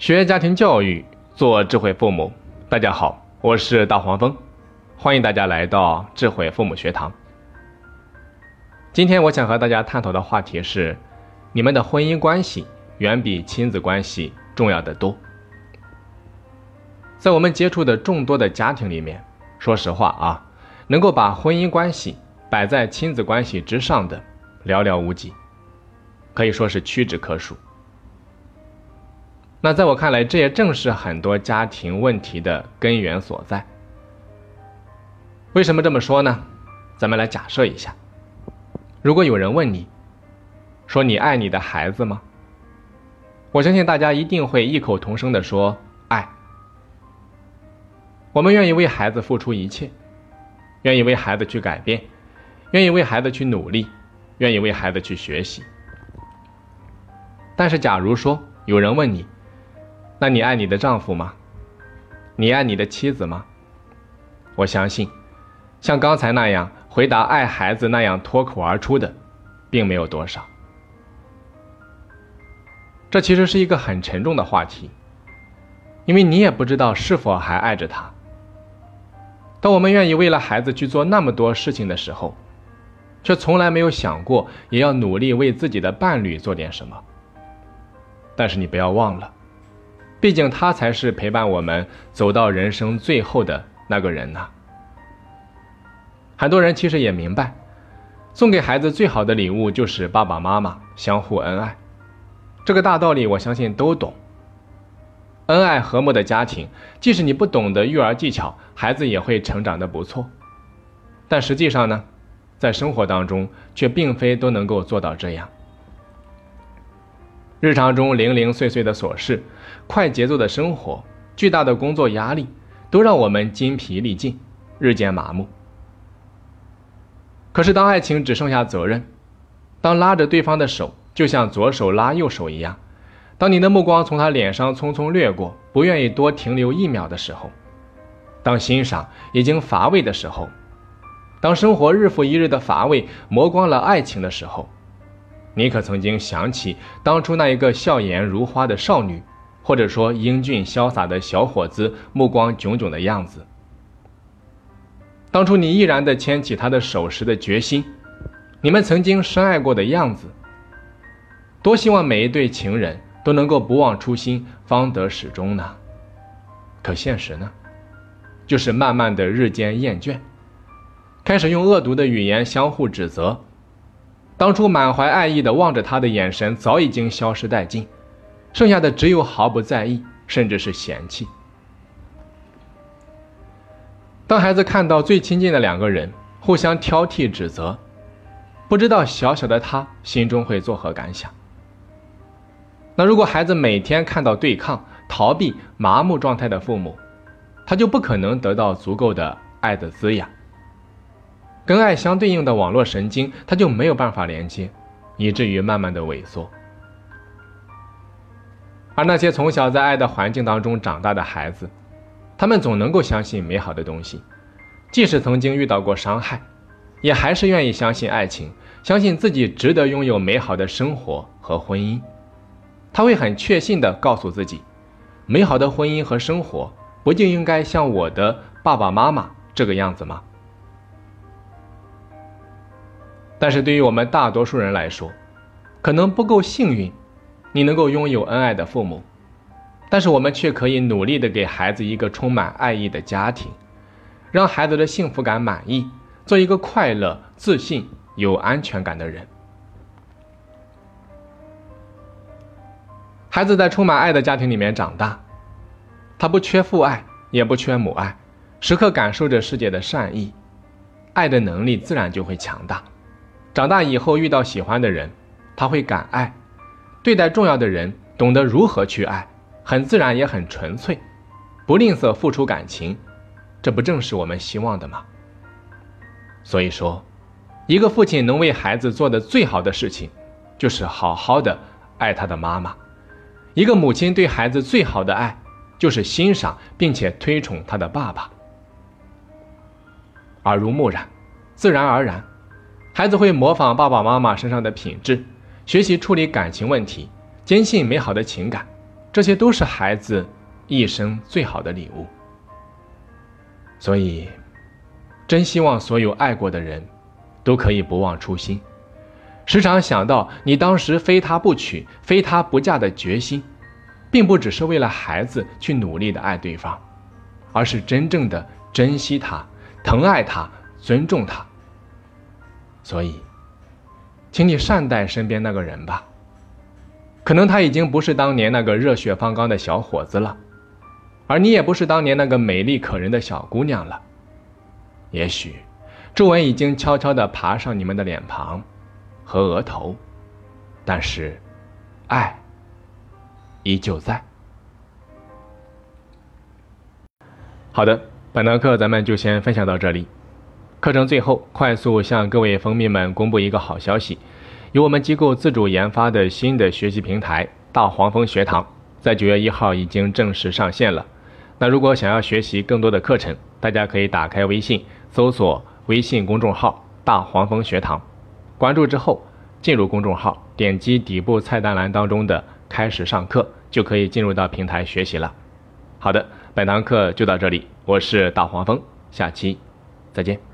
学家庭教育，做智慧父母。大家好，我是大黄蜂，欢迎大家来到智慧父母学堂。今天我想和大家探讨的话题是：你们的婚姻关系远比亲子关系重要的多。在我们接触的众多的家庭里面，说实话啊，能够把婚姻关系摆在亲子关系之上的寥寥无几，可以说是屈指可数。那在我看来，这也正是很多家庭问题的根源所在。为什么这么说呢？咱们来假设一下，如果有人问你，说你爱你的孩子吗？我相信大家一定会异口同声的说爱。我们愿意为孩子付出一切，愿意为孩子去改变，愿意为孩子去努力，愿意为孩子去学习。但是，假如说有人问你，那你爱你的丈夫吗？你爱你的妻子吗？我相信，像刚才那样回答爱孩子那样脱口而出的，并没有多少。这其实是一个很沉重的话题，因为你也不知道是否还爱着他。当我们愿意为了孩子去做那么多事情的时候，却从来没有想过也要努力为自己的伴侣做点什么。但是你不要忘了。毕竟他才是陪伴我们走到人生最后的那个人呐。很多人其实也明白，送给孩子最好的礼物就是爸爸妈妈相互恩爱，这个大道理我相信都懂。恩爱和睦的家庭，即使你不懂得育儿技巧，孩子也会成长的不错。但实际上呢，在生活当中却并非都能够做到这样。日常中零零碎碎的琐事，快节奏的生活，巨大的工作压力，都让我们筋疲力尽，日渐麻木。可是，当爱情只剩下责任，当拉着对方的手就像左手拉右手一样，当你的目光从他脸上匆匆掠过，不愿意多停留一秒的时候，当欣赏已经乏味的时候，当生活日复一日的乏味磨光了爱情的时候。你可曾经想起当初那一个笑颜如花的少女，或者说英俊潇洒的小伙子，目光炯炯的样子？当初你毅然的牵起他的手时的决心，你们曾经深爱过的样子。多希望每一对情人都能够不忘初心，方得始终呢？可现实呢？就是慢慢的日渐厌倦，开始用恶毒的语言相互指责。当初满怀爱意的望着他的眼神早已经消失殆尽，剩下的只有毫不在意，甚至是嫌弃。当孩子看到最亲近的两个人互相挑剔指责，不知道小小的他心中会作何感想？那如果孩子每天看到对抗、逃避、麻木状态的父母，他就不可能得到足够的爱的滋养。跟爱相对应的网络神经，它就没有办法连接，以至于慢慢的萎缩。而那些从小在爱的环境当中长大的孩子，他们总能够相信美好的东西，即使曾经遇到过伤害，也还是愿意相信爱情，相信自己值得拥有美好的生活和婚姻。他会很确信的告诉自己，美好的婚姻和生活，不就应该像我的爸爸妈妈这个样子吗？但是对于我们大多数人来说，可能不够幸运，你能够拥有恩爱的父母，但是我们却可以努力的给孩子一个充满爱意的家庭，让孩子的幸福感满意，做一个快乐、自信、有安全感的人。孩子在充满爱的家庭里面长大，他不缺父爱，也不缺母爱，时刻感受着世界的善意，爱的能力自然就会强大。长大以后遇到喜欢的人，他会敢爱，对待重要的人懂得如何去爱，很自然也很纯粹，不吝啬付出感情，这不正是我们希望的吗？所以说，一个父亲能为孩子做的最好的事情，就是好好的爱他的妈妈；一个母亲对孩子最好的爱，就是欣赏并且推崇他的爸爸。耳濡目染，自然而然。孩子会模仿爸爸妈妈身上的品质，学习处理感情问题，坚信美好的情感，这些都是孩子一生最好的礼物。所以，真希望所有爱过的人，都可以不忘初心，时常想到你当时非他不娶、非他不嫁的决心，并不只是为了孩子去努力的爱对方，而是真正的珍惜他、疼爱他、尊重他。所以，请你善待身边那个人吧。可能他已经不是当年那个热血方刚的小伙子了，而你也不是当年那个美丽可人的小姑娘了。也许，皱纹已经悄悄地爬上你们的脸庞和额头，但是，爱依旧在。好的，本堂课咱们就先分享到这里。课程最后，快速向各位蜂蜜们公布一个好消息。由我们机构自主研发的新的学习平台“大黄蜂学堂”在九月一号已经正式上线了。那如果想要学习更多的课程，大家可以打开微信，搜索微信公众号“大黄蜂学堂”，关注之后进入公众号，点击底部菜单栏当中的“开始上课”，就可以进入到平台学习了。好的，本堂课就到这里，我是大黄蜂，下期再见。